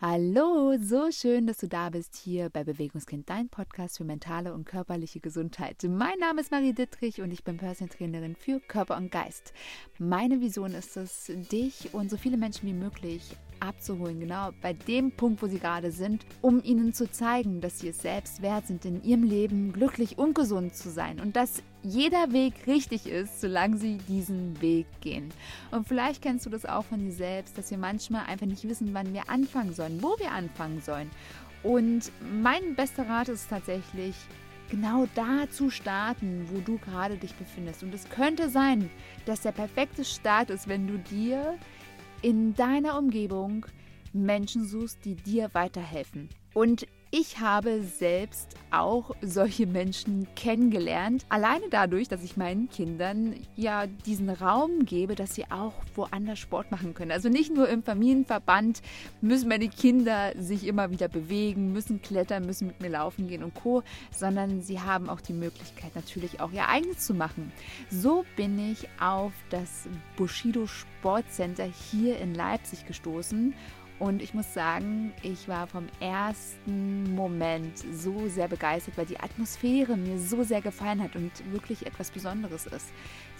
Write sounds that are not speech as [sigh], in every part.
Hallo, so schön, dass du da bist hier bei Bewegungskind, dein Podcast für mentale und körperliche Gesundheit. Mein Name ist Marie Dittrich und ich bin Personal Trainerin für Körper und Geist. Meine Vision ist es, dich und so viele Menschen wie möglich abzuholen, genau bei dem Punkt, wo sie gerade sind, um ihnen zu zeigen, dass sie es selbst wert sind, in ihrem Leben glücklich und gesund zu sein und dass jeder Weg richtig ist, solange sie diesen Weg gehen. Und vielleicht kennst du das auch von dir selbst, dass wir manchmal einfach nicht wissen, wann wir anfangen sollen, wo wir anfangen sollen. Und mein bester Rat ist tatsächlich, genau da zu starten, wo du gerade dich befindest. Und es könnte sein, dass der perfekte Start ist, wenn du dir in deiner Umgebung Menschen suchst, die dir weiterhelfen. Und ich habe selbst auch solche Menschen kennengelernt, alleine dadurch, dass ich meinen Kindern ja diesen Raum gebe, dass sie auch woanders Sport machen können. Also nicht nur im Familienverband müssen meine Kinder sich immer wieder bewegen, müssen klettern, müssen mit mir laufen gehen und co, sondern sie haben auch die Möglichkeit natürlich auch ihr eigenes zu machen. So bin ich auf das Bushido Sportcenter hier in Leipzig gestoßen und ich muss sagen, ich war vom ersten Moment so sehr begeistert, weil die Atmosphäre mir so sehr gefallen hat und wirklich etwas Besonderes ist.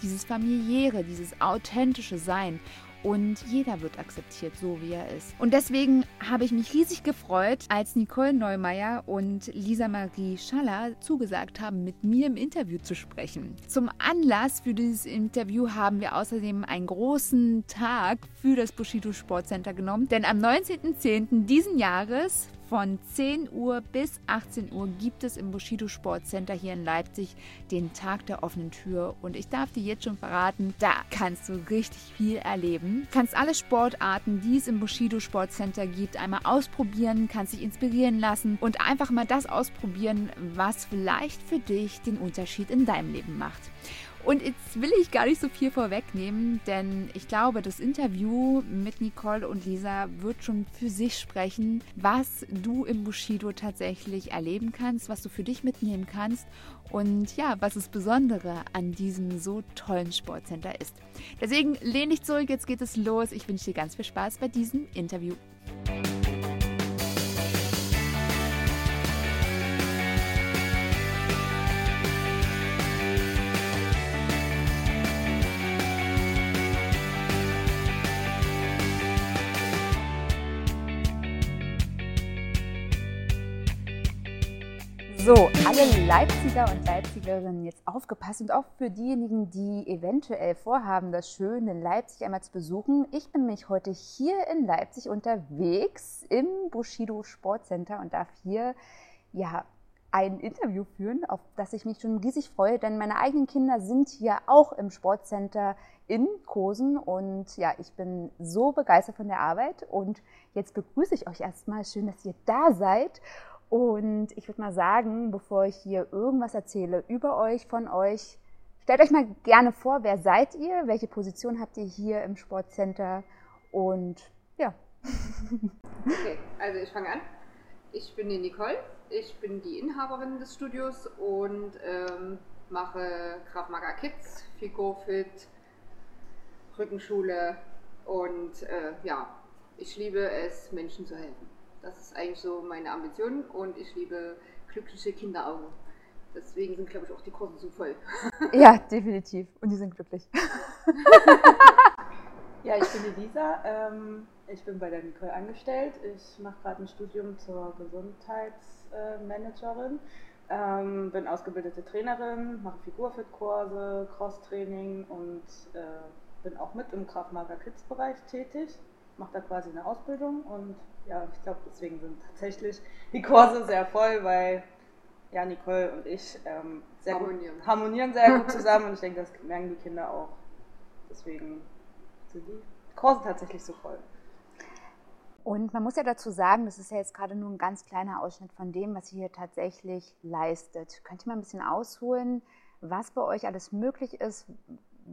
Dieses familiäre, dieses authentische Sein und jeder wird akzeptiert, so wie er ist. Und deswegen habe ich mich riesig gefreut, als Nicole Neumeier und Lisa Marie Schaller zugesagt haben, mit mir im Interview zu sprechen. Zum Anlass für dieses Interview haben wir außerdem einen großen Tag für das Bushido Sportcenter genommen, denn am 19.10. diesen Jahres von 10 Uhr bis 18 Uhr gibt es im Bushido Sportcenter hier in Leipzig den Tag der offenen Tür. Und ich darf dir jetzt schon verraten, da kannst du richtig viel erleben. Kannst alle Sportarten, die es im Bushido Sportcenter gibt, einmal ausprobieren, kannst dich inspirieren lassen und einfach mal das ausprobieren, was vielleicht für dich den Unterschied in deinem Leben macht. Und jetzt will ich gar nicht so viel vorwegnehmen, denn ich glaube, das Interview mit Nicole und Lisa wird schon für sich sprechen, was du im Bushido tatsächlich erleben kannst, was du für dich mitnehmen kannst und ja, was das Besondere an diesem so tollen Sportcenter ist. Deswegen lehne ich zurück, jetzt geht es los. Ich wünsche dir ganz viel Spaß bei diesem Interview. So, alle Leipziger und Leipzigerinnen jetzt aufgepasst und auch für diejenigen, die eventuell vorhaben, das schöne Leipzig einmal zu besuchen. Ich bin mich heute hier in Leipzig unterwegs im Bushido Sportcenter und darf hier ja ein Interview führen, auf das ich mich schon riesig freue, denn meine eigenen Kinder sind hier auch im Sportcenter in Kosen und ja, ich bin so begeistert von der Arbeit und jetzt begrüße ich euch erstmal. Schön, dass ihr da seid und ich würde mal sagen, bevor ich hier irgendwas erzähle über euch, von euch, stellt euch mal gerne vor, wer seid ihr, welche Position habt ihr hier im Sportcenter und ja. [laughs] Okay, also ich fange an. Ich bin die Nicole, ich bin die Inhaberin des Studios und ähm, mache Krav Maga Kids, Figurfit, Rückenschule und äh, ja, ich liebe es, Menschen zu helfen. Das ist eigentlich so meine Ambition und ich liebe glückliche Kinderaugen. Deswegen sind, glaube ich, auch die Kurse so voll. [laughs] Ja, definitiv. Und die sind glücklich. [laughs] ja, ich bin die Lisa. Ähm, ich bin bei der Nicole angestellt. Ich mache gerade ein Studium zur Gesundheitsmanagerin. Ähm, bin ausgebildete Trainerin, mache Figurfit-Kurse, Cross-Training und äh, bin auch mit im Kraftmager Kids-Bereich tätig. Mache da quasi eine Ausbildung und ja, ich glaube, deswegen sind tatsächlich die Kurse sehr voll, weil ja, Nicole und ich ähm, sehr harmonieren. Gut, harmonieren sehr gut [laughs] zusammen und ich denke, das merken die Kinder auch. Deswegen sind die Kurse tatsächlich so voll. Und man muss ja dazu sagen, das ist ja jetzt gerade nur ein ganz kleiner Ausschnitt von dem, was ihr hier tatsächlich leistet. Könnt ihr mal ein bisschen ausholen, was bei euch alles möglich ist,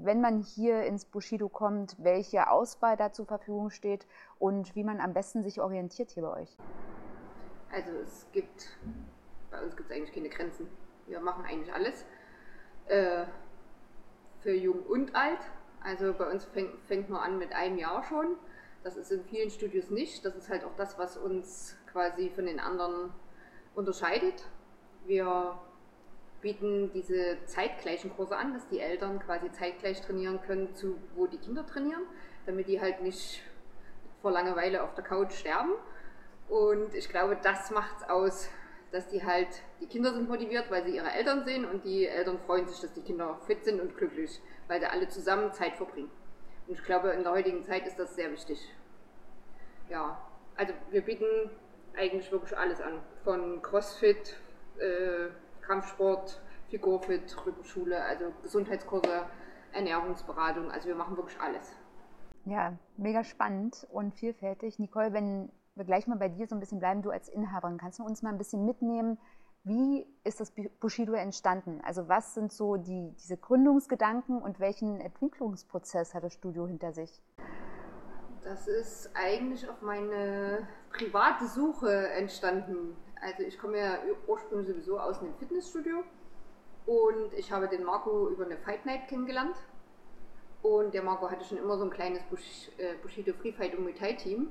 wenn man hier ins Bushido kommt, welche Auswahl da zur Verfügung steht und wie man am besten sich orientiert hier bei euch? Also es gibt, bei uns gibt es eigentlich keine Grenzen. Wir machen eigentlich alles. Äh, für jung und alt. Also bei uns fängt, fängt man an mit einem Jahr schon. Das ist in vielen Studios nicht. Das ist halt auch das, was uns quasi von den anderen unterscheidet. Wir bieten diese zeitgleichen Kurse an, dass die Eltern quasi zeitgleich trainieren können, zu wo die Kinder trainieren, damit die halt nicht vor Langeweile auf der Couch sterben. Und ich glaube, das macht es aus, dass die halt, die Kinder sind motiviert, weil sie ihre Eltern sehen und die Eltern freuen sich, dass die Kinder fit sind und glücklich, weil sie alle zusammen Zeit verbringen. Und ich glaube, in der heutigen Zeit ist das sehr wichtig. Ja, also wir bieten eigentlich wirklich alles an. Von CrossFit, äh, Kampfsport, Figurfit, Rückenschule, also Gesundheitskurse, Ernährungsberatung. Also wir machen wirklich alles. Ja, mega spannend und vielfältig. Nicole, wenn wir gleich mal bei dir so ein bisschen bleiben, du als Inhaberin, kannst du uns mal ein bisschen mitnehmen, wie ist das Bushido entstanden? Also was sind so die, diese Gründungsgedanken und welchen Entwicklungsprozess hat das Studio hinter sich? Das ist eigentlich auf meine private Suche entstanden. Also ich komme ja ursprünglich sowieso aus einem Fitnessstudio und ich habe den Marco über eine Fight Night kennengelernt. Und der Marco hatte schon immer so ein kleines äh, Bushido Free Fight und Muay Thai Team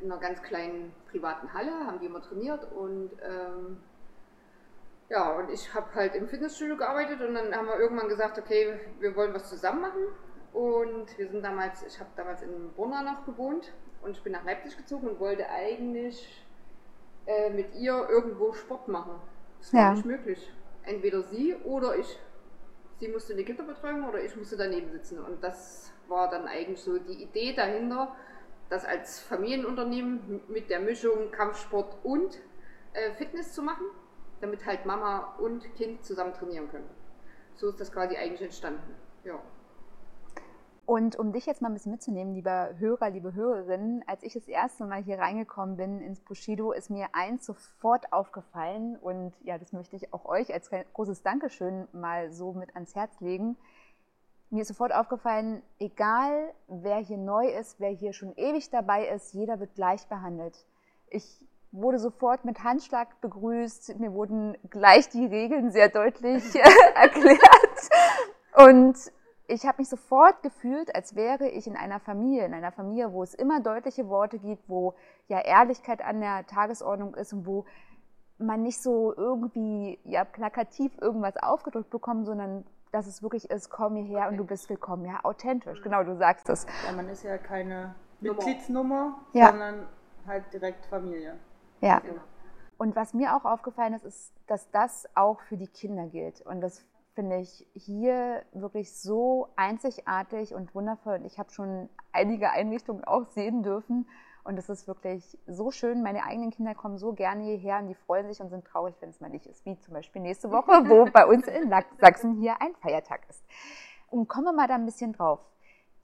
in einer ganz kleinen privaten Halle, haben die immer trainiert und ähm, ja, und ich habe halt im Fitnessstudio gearbeitet und dann haben wir irgendwann gesagt, okay, wir wollen was zusammen machen. Und wir sind damals, ich habe damals in Brunner noch gewohnt und ich bin nach Leipzig gezogen und wollte eigentlich äh, mit ihr irgendwo Sport machen. Das war ja. nicht möglich. Entweder sie oder ich. Sie musste die Kinderbetreuung oder ich musste daneben sitzen. Und das war dann eigentlich so die Idee dahinter, das als Familienunternehmen mit der Mischung Kampfsport und äh, Fitness zu machen, damit halt Mama und Kind zusammen trainieren können. So ist das quasi eigentlich entstanden. Ja. Und um dich jetzt mal ein bisschen mitzunehmen, lieber Hörer, liebe Hörerinnen, als ich das erste Mal hier reingekommen bin ins Bushido, ist mir eins sofort aufgefallen. Und ja, das möchte ich auch euch als großes Dankeschön mal so mit ans Herz legen. Mir ist sofort aufgefallen, egal wer hier neu ist, wer hier schon ewig dabei ist, jeder wird gleich behandelt. Ich wurde sofort mit Handschlag begrüßt, mir wurden gleich die Regeln sehr deutlich [laughs] erklärt. Und ich habe mich sofort gefühlt, als wäre ich in einer Familie, in einer Familie, wo es immer deutliche Worte gibt, wo ja Ehrlichkeit an der Tagesordnung ist und wo man nicht so irgendwie ja plakativ irgendwas aufgedrückt bekommt, sondern dass es wirklich ist, komm hierher okay. und du bist willkommen. Ja, authentisch. Genau, du sagst es. Ja, man ist ja keine Mitgliedsnummer, ja. sondern halt direkt Familie. Ja. Genau. Und was mir auch aufgefallen ist, ist, dass das auch für die Kinder gilt. Und das finde ich hier wirklich so einzigartig und wundervoll. Und ich habe schon einige Einrichtungen auch sehen dürfen, und es ist wirklich so schön. Meine eigenen Kinder kommen so gerne hierher und die freuen sich und sind traurig, wenn es mal nicht ist. Wie zum Beispiel nächste Woche, [laughs] wo bei uns in Sachsen hier ein Feiertag ist. Und kommen wir mal da ein bisschen drauf.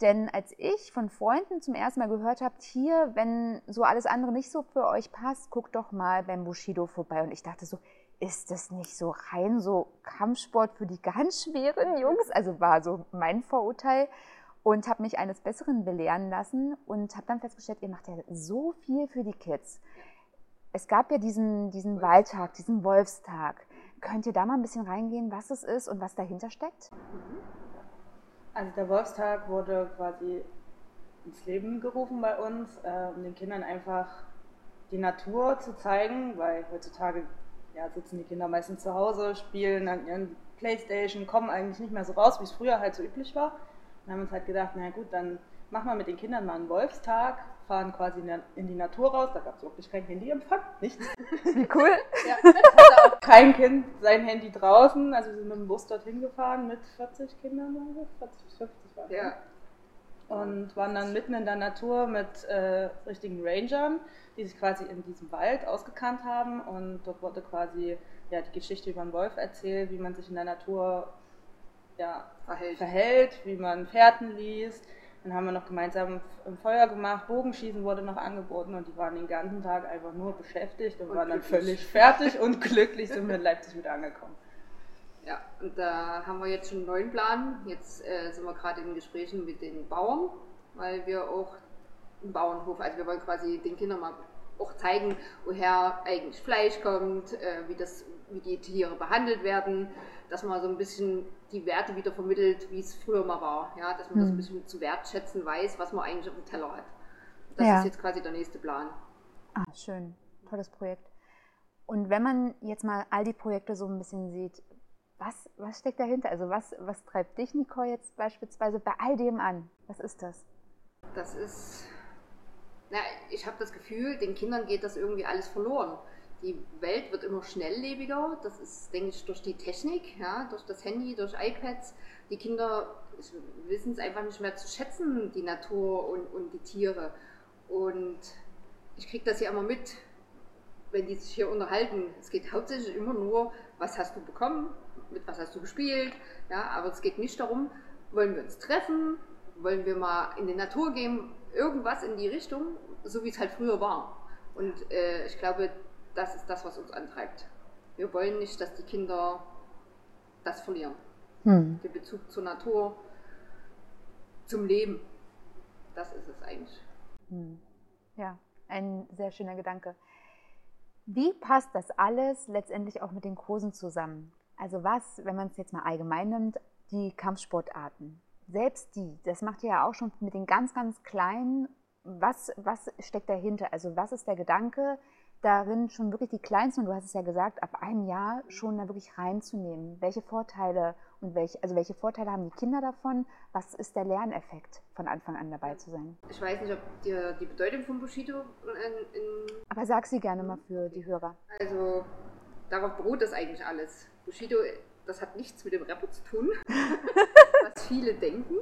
Denn als ich von Freunden zum ersten Mal gehört habe, hier, wenn so alles andere nicht so für euch passt, guckt doch mal beim Bushido vorbei. Und ich dachte so, ist das nicht so rein so Kampfsport für die ganz schweren Jungs? Also war so mein Vorurteil und habe mich eines Besseren belehren lassen und habe dann festgestellt, ihr macht ja so viel für die Kids. Es gab ja diesen, diesen Waldtag, diesen Wolfstag. Könnt ihr da mal ein bisschen reingehen, was es ist und was dahinter steckt? Also der Wolfstag wurde quasi ins Leben gerufen bei uns, äh, um den Kindern einfach die Natur zu zeigen, weil heutzutage ja, sitzen die Kinder meistens zu Hause, spielen an ihren Playstation, kommen eigentlich nicht mehr so raus, wie es früher halt so üblich war. Und haben uns halt gedacht, na gut, dann machen wir mit den Kindern mal einen Wolfstag, fahren quasi in die Natur raus. Da gab es wirklich kein Handyempfang, nichts. Wie [laughs] cool. ja, [laughs] hatte auch kein Kind sein Handy draußen. Also wir sind mit dem Bus dorthin gefahren mit 40 Kindern, 40 bis 50 waren. Ja. Und waren dann mitten in der Natur mit äh, richtigen Rangern, die sich quasi in diesem Wald ausgekannt haben. Und dort wurde quasi ja, die Geschichte über den Wolf erzählt, wie man sich in der Natur ja, verhält. verhält, wie man Fährten liest. Dann haben wir noch gemeinsam ein Feuer gemacht, Bogenschießen wurde noch angeboten und die waren den ganzen Tag einfach nur beschäftigt und, und waren glücklich. dann völlig fertig und [laughs] glücklich sind wir in Leipzig wieder angekommen. Ja, und da haben wir jetzt schon einen neuen Plan. Jetzt äh, sind wir gerade in Gesprächen mit den Bauern, weil wir auch einen Bauernhof, also wir wollen quasi den Kindern mal auch zeigen, woher eigentlich Fleisch kommt, äh, wie, das, wie die Tiere behandelt werden, dass man so ein bisschen die Werte wieder vermittelt, wie es früher mal war. Ja, dass man mhm. das ein hm. bisschen zu wertschätzen weiß, was man eigentlich auf dem Teller hat. Das Ja. ist jetzt quasi der nächste Plan. Ah, schön. Tolles Projekt. Und wenn man jetzt mal all die Projekte so ein bisschen sieht, was, was steckt dahinter? Also was, was treibt dich, Nicole, jetzt beispielsweise bei all dem an? Was ist das? Das ist, na, ich habe das Gefühl, den Kindern geht das irgendwie alles verloren. Die Welt wird immer schnelllebiger. Das ist, denke ich, durch die Technik, ja, durch das Handy, durch iPads. Die Kinder wissen es einfach nicht mehr zu schätzen, die Natur und, und die Tiere. Und ich kriege das ja immer mit, wenn die sich hier unterhalten. Es geht hauptsächlich immer nur, was hast du bekommen, mit was hast du gespielt. Ja, aber es geht nicht darum, wollen wir uns treffen, wollen wir mal in die Natur gehen, irgendwas in die Richtung, so wie es halt früher war. Und äh, ich glaube, das ist das, was uns antreibt. Wir wollen nicht, dass die Kinder das verlieren. Hm. Den Bezug zur Natur, zum Leben. Das ist es eigentlich. Hm. Ja, ein sehr schöner Gedanke. Wie passt das alles letztendlich auch mit den Kursen zusammen? Also was, wenn man es jetzt mal allgemein nimmt, die Kampfsportarten. Selbst die, das macht ihr ja auch schon mit den ganz, ganz kleinen. Was, was steckt dahinter? Also was ist der Gedanke darin, schon wirklich die kleinsten, und du hast es ja gesagt, ab einem Jahr schon da wirklich reinzunehmen? Welche Vorteile und welche, also welche Vorteile haben die Kinder davon? Was ist der Lerneffekt, von Anfang an dabei zu sein? Ich weiß nicht, ob dir die Bedeutung von Bushido in, in Aber sag sie gerne mal für die Hörer. Also darauf beruht das eigentlich alles. Bushido, das hat nichts mit dem Rapper zu tun, [laughs] was viele denken.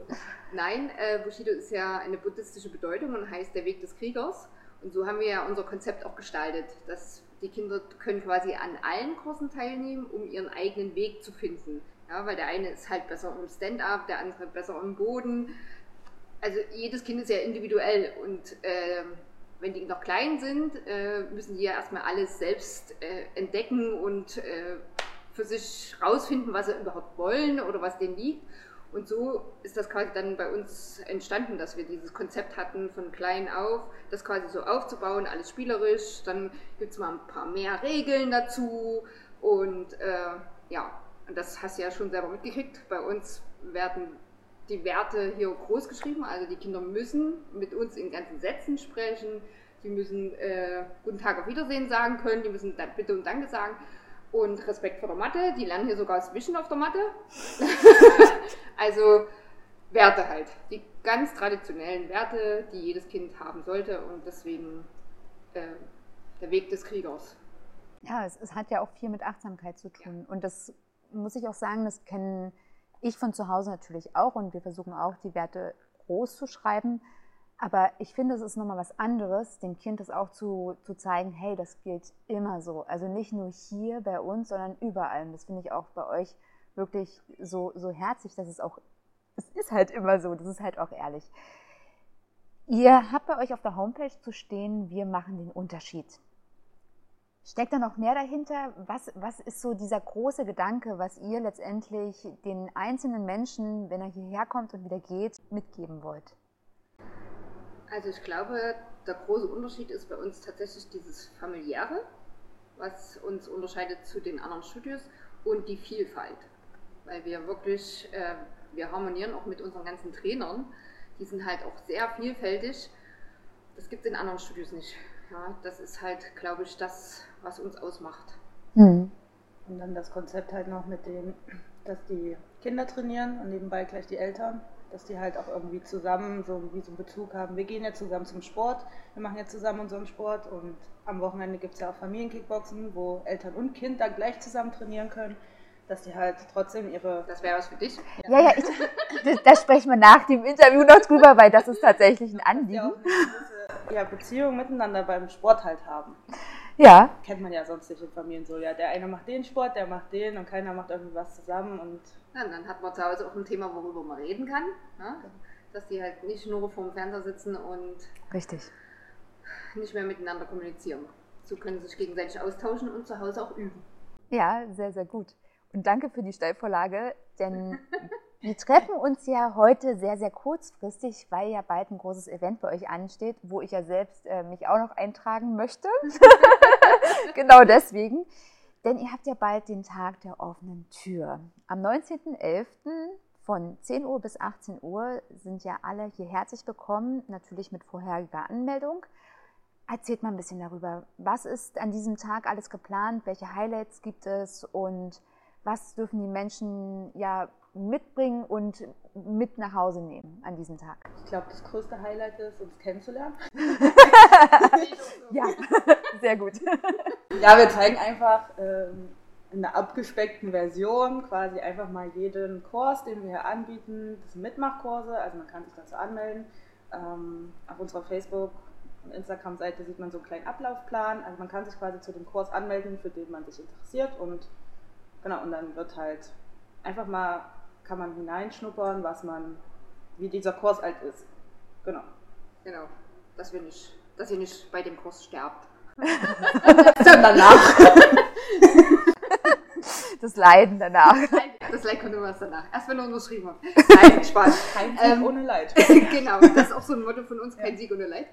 Nein, äh, Bushido ist ja eine buddhistische Bedeutung und heißt der Weg des Kriegers. Und so haben wir ja unser Konzept auch gestaltet, dass die Kinder können quasi an allen Kursen teilnehmen, um ihren eigenen Weg zu finden. Ja, weil der eine ist halt besser im Stand-up, der andere besser im Boden. Also jedes Kind ist ja individuell und ähm, wenn die noch klein sind, äh, müssen die ja erstmal alles selbst äh, entdecken und äh, für sich rausfinden, was sie überhaupt wollen oder was denen liegt. Und so ist das quasi dann bei uns entstanden, dass wir dieses Konzept hatten, von klein auf, das quasi so aufzubauen, alles spielerisch. Dann gibt es mal ein paar mehr Regeln dazu. Und äh, ja, und das hast du ja schon selber mitgekriegt. Bei uns werden die Werte hier groß geschrieben. Also die Kinder müssen mit uns in ganzen Sätzen sprechen. Die müssen äh, Guten Tag auf Wiedersehen sagen können. Die müssen Bitte und Danke sagen. Und Respekt vor der Matte. Die lernen hier sogar das Wischen auf der Matte. [laughs] also Werte halt. Die ganz traditionellen Werte, die jedes Kind haben sollte. Und deswegen äh, der Weg des Kriegers. Ja, es, es, hat ja auch viel mit Achtsamkeit zu tun. Und das muss ich auch sagen, das kennen ich von zu Hause natürlich auch und wir versuchen auch, die Werte groß zu schreiben. Aber ich finde, es ist nochmal was anderes, dem Kind das auch zu, zu zeigen, hey, das gilt immer so. Also nicht nur hier bei uns, sondern überall. Und das finde ich auch bei euch wirklich so, so herzlich, dass es auch, es ist halt immer so, das ist halt auch ehrlich. Ihr habt bei euch auf der Homepage zu stehen, wir machen den Unterschied. Steckt da noch mehr dahinter? Was, was ist so dieser große Gedanke, was ihr letztendlich den einzelnen Menschen, wenn er hierher kommt und wieder geht, mitgeben wollt? Also ich glaube, der große Unterschied ist bei uns tatsächlich dieses familiäre, was uns unterscheidet zu den anderen Studios und die Vielfalt. Weil wir wirklich, äh, wir harmonieren auch mit unseren ganzen Trainern. Die sind halt auch sehr vielfältig. Das gibt es in anderen Studios nicht. Ja, das ist halt, glaube ich, das, was uns ausmacht. Mhm. Und dann das Konzept halt noch mit dem, dass die Kinder trainieren und nebenbei gleich die Eltern, dass die halt auch irgendwie zusammen so wie so einen Bezug haben. Wir gehen jetzt zusammen zum Sport, wir machen jetzt zusammen unseren Sport und am Wochenende gibt es ja auch Familienkickboxen, wo Eltern und Kind dann gleich zusammen trainieren können, dass die halt trotzdem ihre... Das wäre was für dich? Ja, ja, ja ich, [laughs] das, das, sprechen wir nach dem Interview noch drüber, weil das ist tatsächlich ein Anliegen. Ja, Beziehung miteinander beim Sport halt haben. Ja. Kennt man ja sonst nicht in Familien so. Ja, der eine macht den Sport, der macht den und keiner macht irgendwie was zusammen. Und ja, und dann hat man zu Hause auch ein Thema, worüber man reden kann. Ne? Dass die halt nicht nur vorm Fernseher sitzen und Richtig. nicht mehr miteinander kommunizieren. So können sie sich gegenseitig austauschen und zu Hause auch üben. Ja, sehr, sehr gut. Und danke für die Steilvorlage, denn [laughs] wir treffen uns ja heute sehr, sehr kurzfristig, weil ja bald ein großes Event bei euch ansteht, wo ich ja selbst äh, mich auch noch eintragen möchte. [laughs] genau deswegen. Denn ihr habt ja bald den Tag der offenen Tür. Am 19.11. Von 10 Uhr bis 18 Uhr sind ja alle hier herzlich willkommen, natürlich mit vorheriger Anmeldung. Erzählt mal ein bisschen darüber, was ist an diesem Tag alles geplant, welche Highlights gibt es und was dürfen die Menschen ja mitbringen und mit nach Hause nehmen an diesem Tag? Ich glaube, das größte Highlight ist, uns kennenzulernen. [laughs] ja, [laughs] sehr gut. [laughs] Ja, wir zeigen einfach ähm, in einer abgespeckten Version quasi einfach mal jeden Kurs, den wir hier anbieten. Das sind Mitmachkurse, also man kann sich dazu anmelden. Ähm, auf unserer Facebook- und Instagram-Seite sieht man so einen kleinen Ablaufplan. Also man kann sich quasi zu dem Kurs anmelden, für den man sich interessiert und genau, und dann wird halt einfach mal, kann man hineinschnuppern, was man, wie dieser Kurs alt ist. Genau. Genau. Dass wir nicht, dass ihr nicht bei dem Kurs sterbt. [laughs] Dann danach. [laughs] Das Leiden danach. Das Leid kommt immer erst danach. Erst wenn er unterschrieben hat. Nein, Spaß. [laughs] Kein Sieg Ähm, ohne Leid. genau, das ist auch so ein Motto von uns, kein Sieg ohne Leid.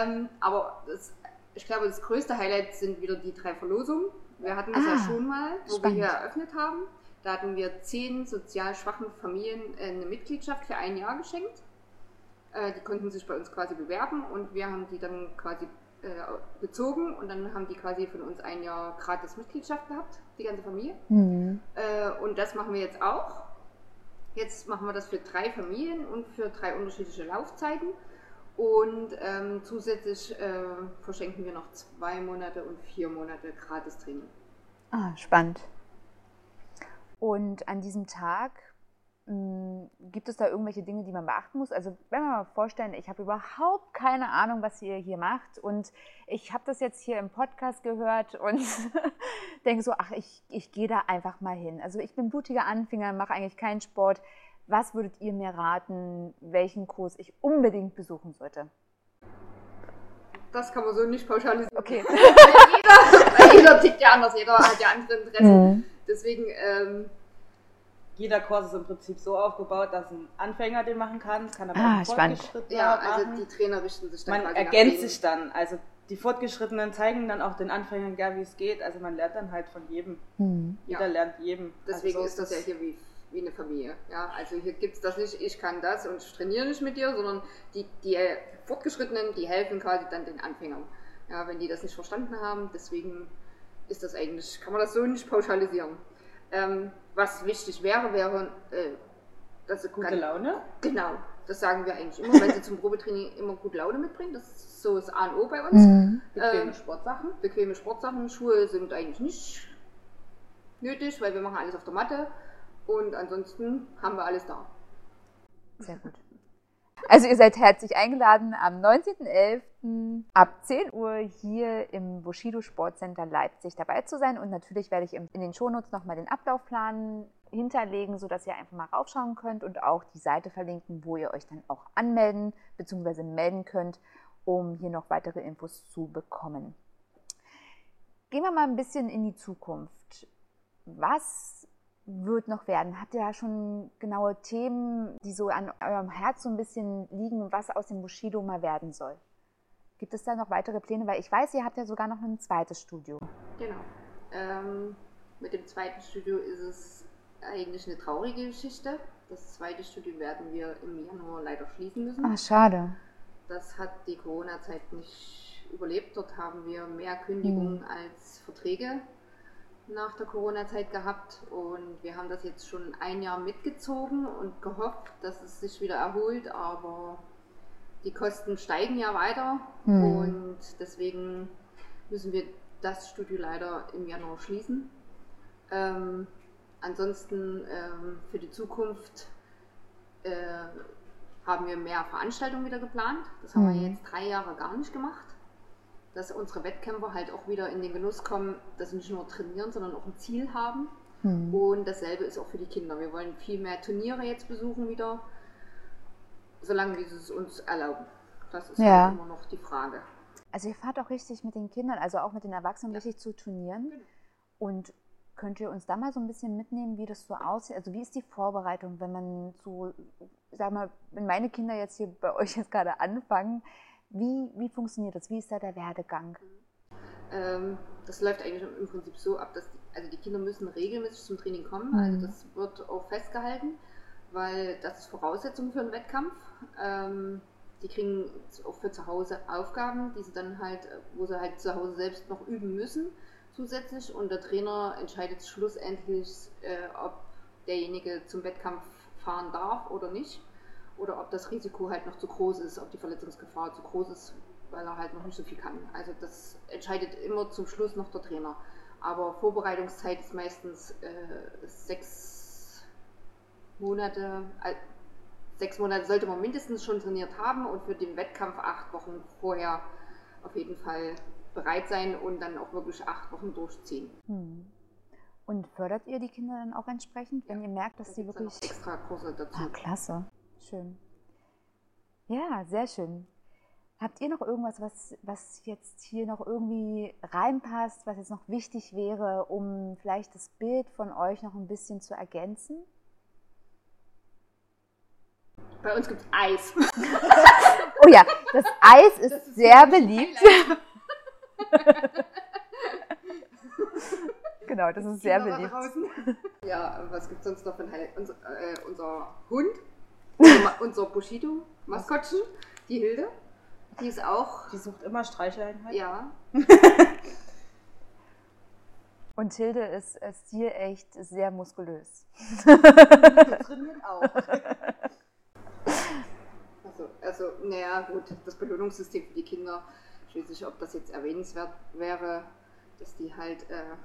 Ähm, aber das, ich glaube, das größte Highlight sind wieder die drei Verlosungen. Wir hatten das ja Ah, schon mal, wo spannend. wir hier eröffnet haben. Da hatten wir zehn sozial schwachen Familien äh, eine Mitgliedschaft für ein Jahr geschenkt. Äh, die konnten sich bei uns quasi bewerben und wir haben die dann quasi äh, bezogen und dann haben die quasi von uns ein Jahr gratis Mitgliedschaft gehabt, die ganze Familie. Hm. Äh, und das machen wir jetzt auch. Jetzt machen wir das für drei Familien und für drei unterschiedliche Laufzeiten. Und ähm, zusätzlich äh, verschenken wir noch zwei Monate und vier Monate gratis Training. Ah, spannend. Und an diesem Tag mh, gibt es da irgendwelche Dinge, die man beachten muss? Also wenn wir mal vorstellen, ich habe überhaupt keine Ahnung, was ihr hier macht und ich habe das jetzt hier im Podcast gehört und [laughs] denke so, ach, ich, ich gehe da einfach mal hin. Also ich bin blutiger Anfänger, mache eigentlich keinen Sport. Was würdet ihr mir raten, welchen Kurs ich unbedingt besuchen sollte? Das kann man so nicht pauschalisieren. Okay. [laughs] Jeder, jeder tickt ja anders, jeder hat ja andere Interessen. Mhm. Deswegen, ähm, Jeder Kurs ist im Prinzip so aufgebaut, dass ein Anfänger den machen kann. Es kann aber Ah, auch ein. Fortgeschrittener ja, also machen. die Trainer richten sich dann man quasi ergänzt nach sich dann. Also die Fortgeschrittenen zeigen dann auch den Anfängern, ja, wie es geht. Also man lernt dann halt von jedem. Hm. Jeder Ja. lernt jedem. Deswegen also so ist das ja hier wie, wie eine Familie. Ja, also hier gibt es das nicht, ich kann das und ich trainiere nicht mit dir, sondern die, die Fortgeschrittenen, die helfen quasi dann den Anfängern. Ja, wenn die das nicht verstanden haben, deswegen ist das eigentlich, kann man das so nicht pauschalisieren. Ähm, was wichtig wäre, wäre, äh, dass sie Gute Laune. Genau, das sagen wir eigentlich immer, wenn sie zum Probetraining immer gut Laune mitbringen. Das ist so das A und O bei uns. Mhm. Bequeme Ähm, Sportsachen. Bequeme Sportsachen, Schuhe sind eigentlich nicht nötig, weil wir machen alles auf der Matte. Und ansonsten haben wir alles da. Sehr gut. Also ihr seid herzlich eingeladen am 19.11. ab 10 Uhr hier im Bushido Sportcenter Leipzig dabei zu sein. Und natürlich werde ich in den Shownotes nochmal den Ablaufplan hinterlegen, sodass ihr einfach mal raufschauen könnt und auch die Seite verlinken, wo ihr euch dann auch anmelden bzw. melden könnt, um hier noch weitere Infos zu bekommen. Gehen wir mal ein bisschen in die Zukunft. Was wird noch werden? Habt ihr da schon genaue Themen, die so an eurem Herz so ein bisschen liegen, was aus dem Bushido mal werden soll? Gibt es da noch weitere Pläne? Weil ich weiß, ihr habt ja sogar noch ein zweites Studio. Genau. Ähm, mit dem zweiten Studio ist es eigentlich eine traurige Geschichte. Das zweite Studio werden wir im Januar leider schließen müssen. Ah, schade. Das hat die Corona-Zeit nicht überlebt. Dort haben wir mehr Kündigungen als Verträge nach der Corona-Zeit gehabt. Und wir haben das jetzt schon ein Jahr mitgezogen und gehofft, dass es sich wieder erholt. Aber die Kosten steigen ja weiter. Hm. Und deswegen müssen wir das Studio leider im Januar schließen. Ähm, ansonsten ähm, für die Zukunft äh, haben wir mehr Veranstaltungen wieder geplant. Das haben wir Mhm. jetzt drei Jahre gar nicht gemacht. Dass unsere Wettkämpfer halt auch wieder in den Genuss kommen, dass sie nicht nur trainieren, sondern auch ein Ziel haben. Hm. Und dasselbe ist auch für die Kinder. Wir wollen viel mehr Turniere jetzt besuchen wieder, solange wir es uns erlauben. Das ist Ja. halt immer noch die Frage. Also ihr fahrt auch richtig mit den Kindern, also auch mit den Erwachsenen richtig zu Turnieren. Genau. Und könnt ihr uns da mal so ein bisschen mitnehmen, wie das so aussieht? Also wie ist die Vorbereitung, wenn man so, sag mal, wenn meine Kinder jetzt hier bei euch jetzt gerade anfangen, wie, wie funktioniert das? Wie ist da der Werdegang? Ähm, das läuft eigentlich im Prinzip so ab, dass die, also die Kinder müssen regelmäßig zum Training kommen. Mhm. Also das wird auch festgehalten. weil das ist Voraussetzung für einen Wettkampf. Ähm, die kriegen auch für zu Hause Aufgaben, die sie dann halt, wo sie halt zu Hause selbst noch üben müssen zusätzlich und der Trainer entscheidet schlussendlich, äh, ob derjenige zum Wettkampf fahren darf oder nicht oder ob das Risiko halt noch zu groß ist, ob die Verletzungsgefahr zu groß ist, weil er halt noch nicht so viel kann. Also das entscheidet immer zum Schluss noch der Trainer. Aber Vorbereitungszeit ist meistens äh, sechs Monate. Äh, sechs Monate sollte man mindestens schon trainiert haben und für den Wettkampf acht Wochen vorher auf jeden Fall bereit sein und dann auch wirklich acht Wochen durchziehen. Hm. Und fördert ihr die Kinder dann auch entsprechend, wenn ja, ihr merkt, dass sie wirklich. Extra Kurse dazu. Ah, klasse. Schön. Ja, sehr schön. Habt ihr noch irgendwas, was, was jetzt hier noch irgendwie reinpasst, was jetzt noch wichtig wäre, um vielleicht das Bild von euch noch ein bisschen zu ergänzen? Bei uns gibt es Eis. [laughs] oh ja, das Eis ist, das ist sehr beliebt. [laughs] genau, das ist sehr beliebt. Ja, was gibt es sonst noch für ein Highlight? Unser, äh, unser Hund, unser, Bushido-Maskottchen, die Hilde. Die ist auch. Die sucht immer Streicheinheit. Ja. [laughs] Und Hilde ist, ist hier echt sehr muskulös. Trainieren auch. [laughs] Also, also, naja, gut, das Belohnungssystem für die Kinder, ich weiß nicht, ob das jetzt erwähnenswert wäre, dass die halt äh,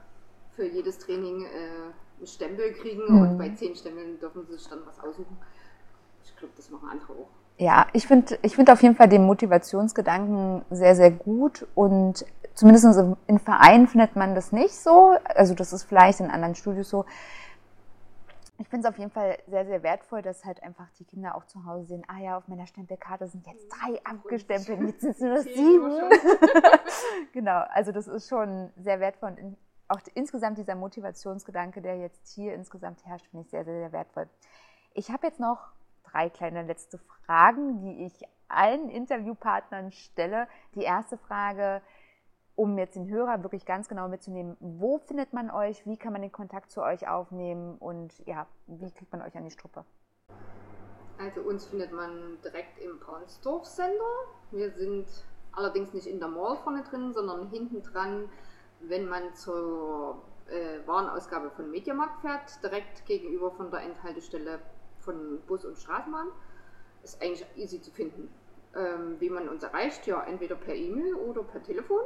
für jedes Training äh, einen Stempel kriegen mhm. und bei zehn Stempeln dürfen sie sich dann was aussuchen. Ich glaube, das machen andere auch. Ja, ich finde ich find auf jeden Fall den Motivationsgedanken sehr, sehr gut und zumindest in Vereinen findet man das nicht so. Also das ist vielleicht in anderen Studios so. Ich finde es auf jeden Fall sehr, sehr wertvoll, dass halt einfach die Kinder auch zu Hause sehen, ah ja, auf meiner Stempelkarte sind jetzt drei abgestempelt, jetzt sind es nur [laughs] sieben. [laughs] genau, also das ist schon sehr wertvoll und auch insgesamt dieser Motivationsgedanke, der jetzt hier insgesamt herrscht, finde ich sehr, sehr, sehr wertvoll. Ich habe jetzt noch drei kleine letzte Fragen, die ich allen Interviewpartnern stelle. Die erste Frage, um jetzt den Hörer wirklich ganz genau mitzunehmen, wo findet man euch, wie kann man den Kontakt zu euch aufnehmen und ja, wie kriegt man euch an die Struppe? Also uns findet man direkt im Paunsdorf Center. Wir sind allerdings nicht in der Mall vorne drin, sondern hinten dran, wenn man zur äh, Warenausgabe von Mediamarkt fährt, direkt gegenüber von der Endhaltestelle von Bus und Straßenbahn. Ist eigentlich easy zu finden. Ähm, wie man uns erreicht, ja, entweder per E-Mail oder per Telefon.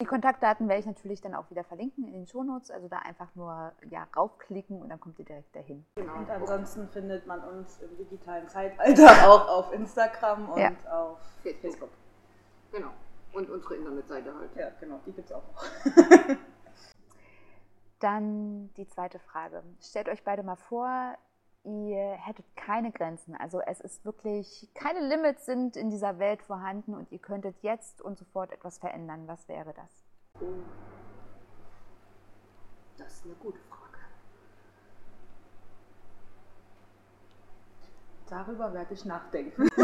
Die Kontaktdaten werde ich natürlich dann auch wieder verlinken in den Shownotes, also da einfach nur ja, raufklicken und dann kommt ihr direkt dahin. Genau. Und ansonsten findet man uns im digitalen Zeitalter [laughs] auch auf Instagram und ja. auf Facebook. Facebook. Genau. Und unsere Internetseite halt. Ja, genau, die gibt es auch noch. dann die zweite Frage. Stellt euch beide mal vor, ihr hättet keine Grenzen. Also es ist wirklich, keine Limits sind in dieser Welt vorhanden und ihr könntet jetzt und sofort etwas verändern. Was wäre das? Das ist eine gute Frage. Darüber werde ich nachdenken. [laughs]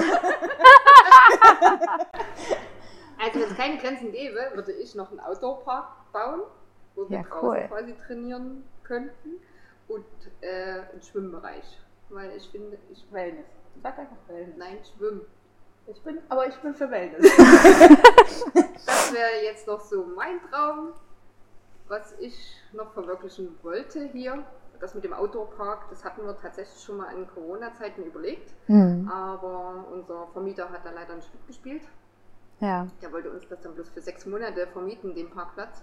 also wenn es keine Grenzen gäbe, würde ich noch einen Outdoor-Park bauen, wo wir ja, draußen cool. quasi trainieren könnten und äh, einen Schwimmbereich. Weil ich finde, ich. Wellness. Sag einfach Wellness. Nein, Schwimmen. Ich bin, aber ich bin für Wellness. [laughs] [laughs] das wäre jetzt noch so mein Traum, was ich noch verwirklichen wollte hier. Das mit dem Outdoor-Park, das hatten wir tatsächlich schon mal in Corona-Zeiten überlegt. Mhm. Aber unser Vermieter hat da leider nicht mitgespielt. Ja. Der wollte uns das dann bloß für sechs Monate vermieten, den Parkplatz.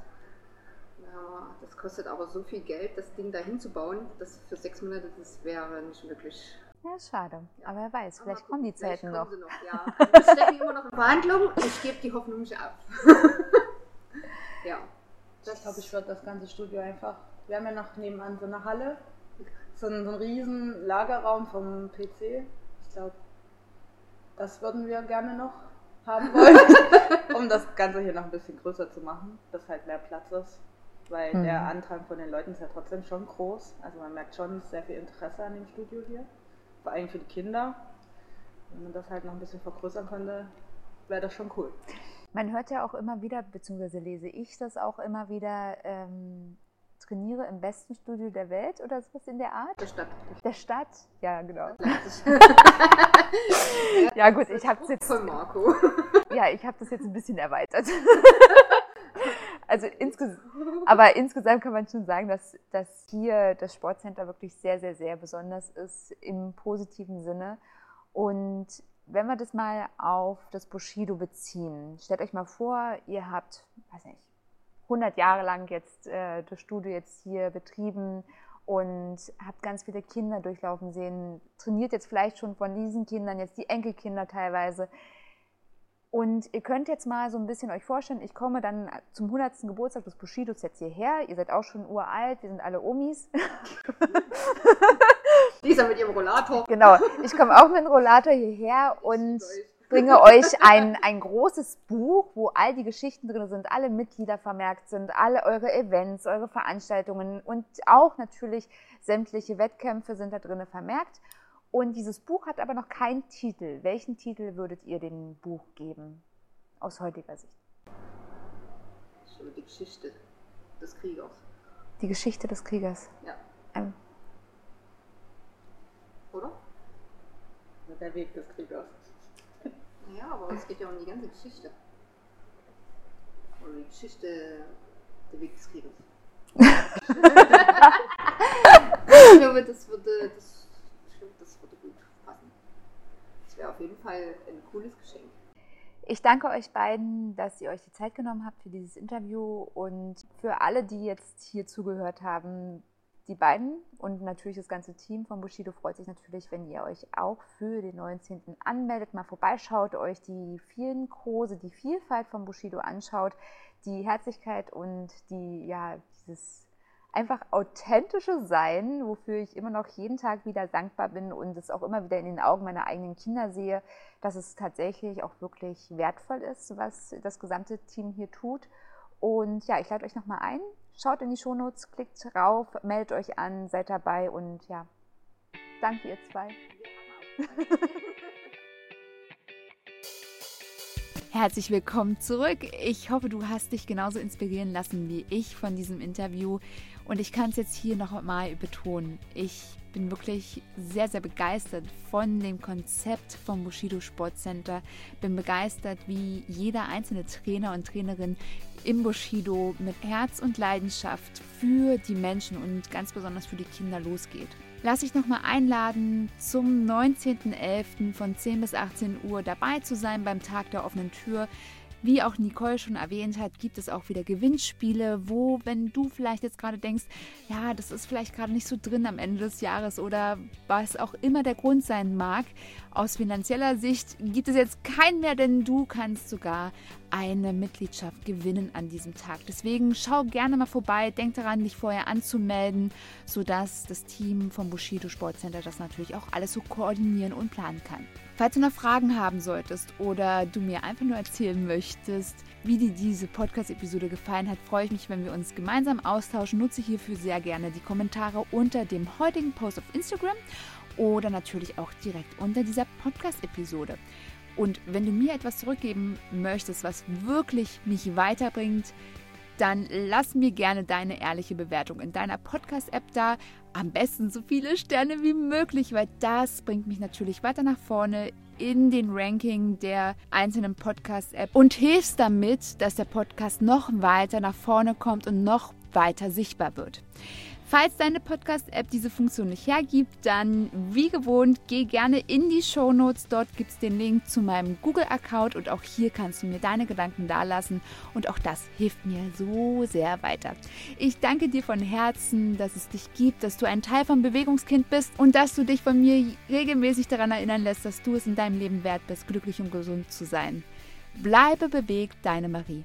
Ja, das kostet aber so viel Geld, das Ding da hinzubauen, dass für sechs Monate das wäre nicht wirklich. Ja, schade. Ja. Aber wer weiß, vielleicht aber kommen die Zeiten noch. noch. Ja. Wir stecken immer noch in Verhandlungen. Ich gebe die Hoffnung nicht ab. [laughs] ja. ich glaube, ich würde das ganze Studio einfach. Wir haben ja noch nebenan so eine Halle, so einen, so einen riesen Lagerraum vom PC. Ich glaube, das würden wir gerne noch haben wollen, [laughs] um das Ganze hier noch ein bisschen größer zu machen, dass halt mehr Platz ist weil mhm. der Antrag von den Leuten ist ja trotzdem schon groß. Also man merkt schon sehr viel Interesse an dem Studio hier, vor allem für die Kinder. Wenn man das halt noch ein bisschen vergrößern könnte, wäre das schon cool. Man hört ja auch immer wieder, beziehungsweise lese ich das auch immer wieder, ähm, trainiere im besten Studio der Welt oder sowas in der Art. Der Stadt. Der Stadt, ja genau. [laughs] Ja gut, ich habe jetzt, Von Marco. ja, ich habe das jetzt ein bisschen erweitert. [laughs] Also insges aber insgesamt kann man schon sagen, dass, dass hier das Sportcenter wirklich sehr, sehr, sehr besonders ist im positiven Sinne. Und wenn wir das mal auf das Bushido beziehen, stellt euch mal vor, ihr habt, weiß nicht, 100 Jahre lang jetzt äh, das Studio jetzt hier betrieben und habt ganz viele Kinder durchlaufen sehen, trainiert jetzt vielleicht schon von diesen Kindern, jetzt die Enkelkinder teilweise. Und ihr könnt jetzt mal so ein bisschen euch vorstellen, ich komme dann zum 100. Geburtstag des Bushidos jetzt hierher. Ihr seid auch schon uralt, wir sind alle Omis. [laughs] Lisa mit ihrem Rollator. Genau, ich komme auch mit dem Rollator hierher und bringe euch ein, ein großes Buch, wo all die Geschichten drin sind, alle Mitglieder vermerkt sind, alle eure Events, eure Veranstaltungen und auch natürlich sämtliche Wettkämpfe sind da drin vermerkt. Und dieses Buch hat aber noch keinen Titel. Welchen Titel würdet ihr dem Buch geben? Aus heutiger Sicht. Die Geschichte des Kriegers. Die Geschichte des Kriegers. Ja. Ähm, Oder? Der Weg des Kriegers. Ja, aber es geht ja um die ganze Geschichte. Oder die Geschichte der Weg des Kriegers. [laughs] ich glaube, das würde, das, ich glaube, das würde gut passen. Wäre auf jeden Fall ein cooles Geschenk. Ich danke euch beiden, dass ihr euch die Zeit genommen habt für dieses Interview und für alle, die jetzt hier zugehört haben. Die beiden und natürlich das ganze Team von Bushido freut sich natürlich, wenn ihr euch auch für den 19. anmeldet, mal vorbeischaut, euch die vielen Kurse, die Vielfalt von Bushido anschaut, die Herzlichkeit und die, ja, dieses einfach authentische Sein, wofür ich immer noch jeden Tag wieder dankbar bin und es auch immer wieder in den Augen meiner eigenen Kinder sehe, dass es tatsächlich auch wirklich wertvoll ist, was das gesamte Team hier tut. Und ja, ich lade euch nochmal ein. Schaut in die Shownotes, klickt rauf, meldet euch an, seid dabei und ja, danke ihr zwei. [laughs] Herzlich willkommen zurück. Ich hoffe, du hast dich genauso inspirieren lassen wie ich von diesem Interview. Und ich kann es jetzt hier noch mal betonen. Ich bin wirklich sehr, sehr begeistert von dem Konzept vom Bushido Sportcenter. Bin begeistert, wie jeder einzelne Trainer und Trainerin im Bushido mit Herz und Leidenschaft für die Menschen und ganz besonders für die Kinder losgeht. Lass dich nochmal einladen, zum 19.11. von 10 bis 18 Uhr dabei zu sein beim Tag der offenen Tür. Wie auch Nicole schon erwähnt hat, gibt es auch wieder Gewinnspiele, wo, wenn du vielleicht jetzt gerade denkst, ja, das ist vielleicht gerade nicht so drin am Ende des Jahres oder was auch immer der Grund sein mag, aus finanzieller Sicht gibt es jetzt keinen mehr, denn du kannst sogar eine Mitgliedschaft gewinnen an diesem Tag. Deswegen schau gerne mal vorbei, denk daran, dich vorher anzumelden, sodass das Team vom Bushido Sportcenter das natürlich auch alles so koordinieren und planen kann. Falls du noch Fragen haben solltest oder du mir einfach nur erzählen möchtest, wie dir diese Podcast-Episode gefallen hat, freue ich mich, wenn wir uns gemeinsam austauschen. Nutze hierfür sehr gerne die Kommentare unter dem heutigen Post auf Instagram oder natürlich auch direkt unter dieser Podcast-Episode. Und wenn du mir etwas zurückgeben möchtest, was wirklich mich weiterbringt, dann lass mir gerne deine ehrliche Bewertung in deiner Podcast-App da. Am besten so viele Sterne wie möglich, weil das bringt mich natürlich weiter nach vorne in den Ranking der einzelnen Podcast-App und hilfst damit, dass der Podcast noch weiter nach vorne kommt und noch weiter sichtbar wird. Falls deine Podcast-App diese Funktion nicht hergibt, dann wie gewohnt, geh gerne in die Show Notes. Dort gibt es den Link zu meinem Google-Account und auch hier kannst du mir deine Gedanken dalassen und auch das hilft mir so sehr weiter. Ich danke dir von Herzen, dass es dich gibt, dass du ein Teil vom Bewegungskind bist und dass du dich von mir regelmäßig daran erinnern lässt, dass du es in deinem Leben wert bist, glücklich und gesund zu sein. Bleibe bewegt, deine Marie.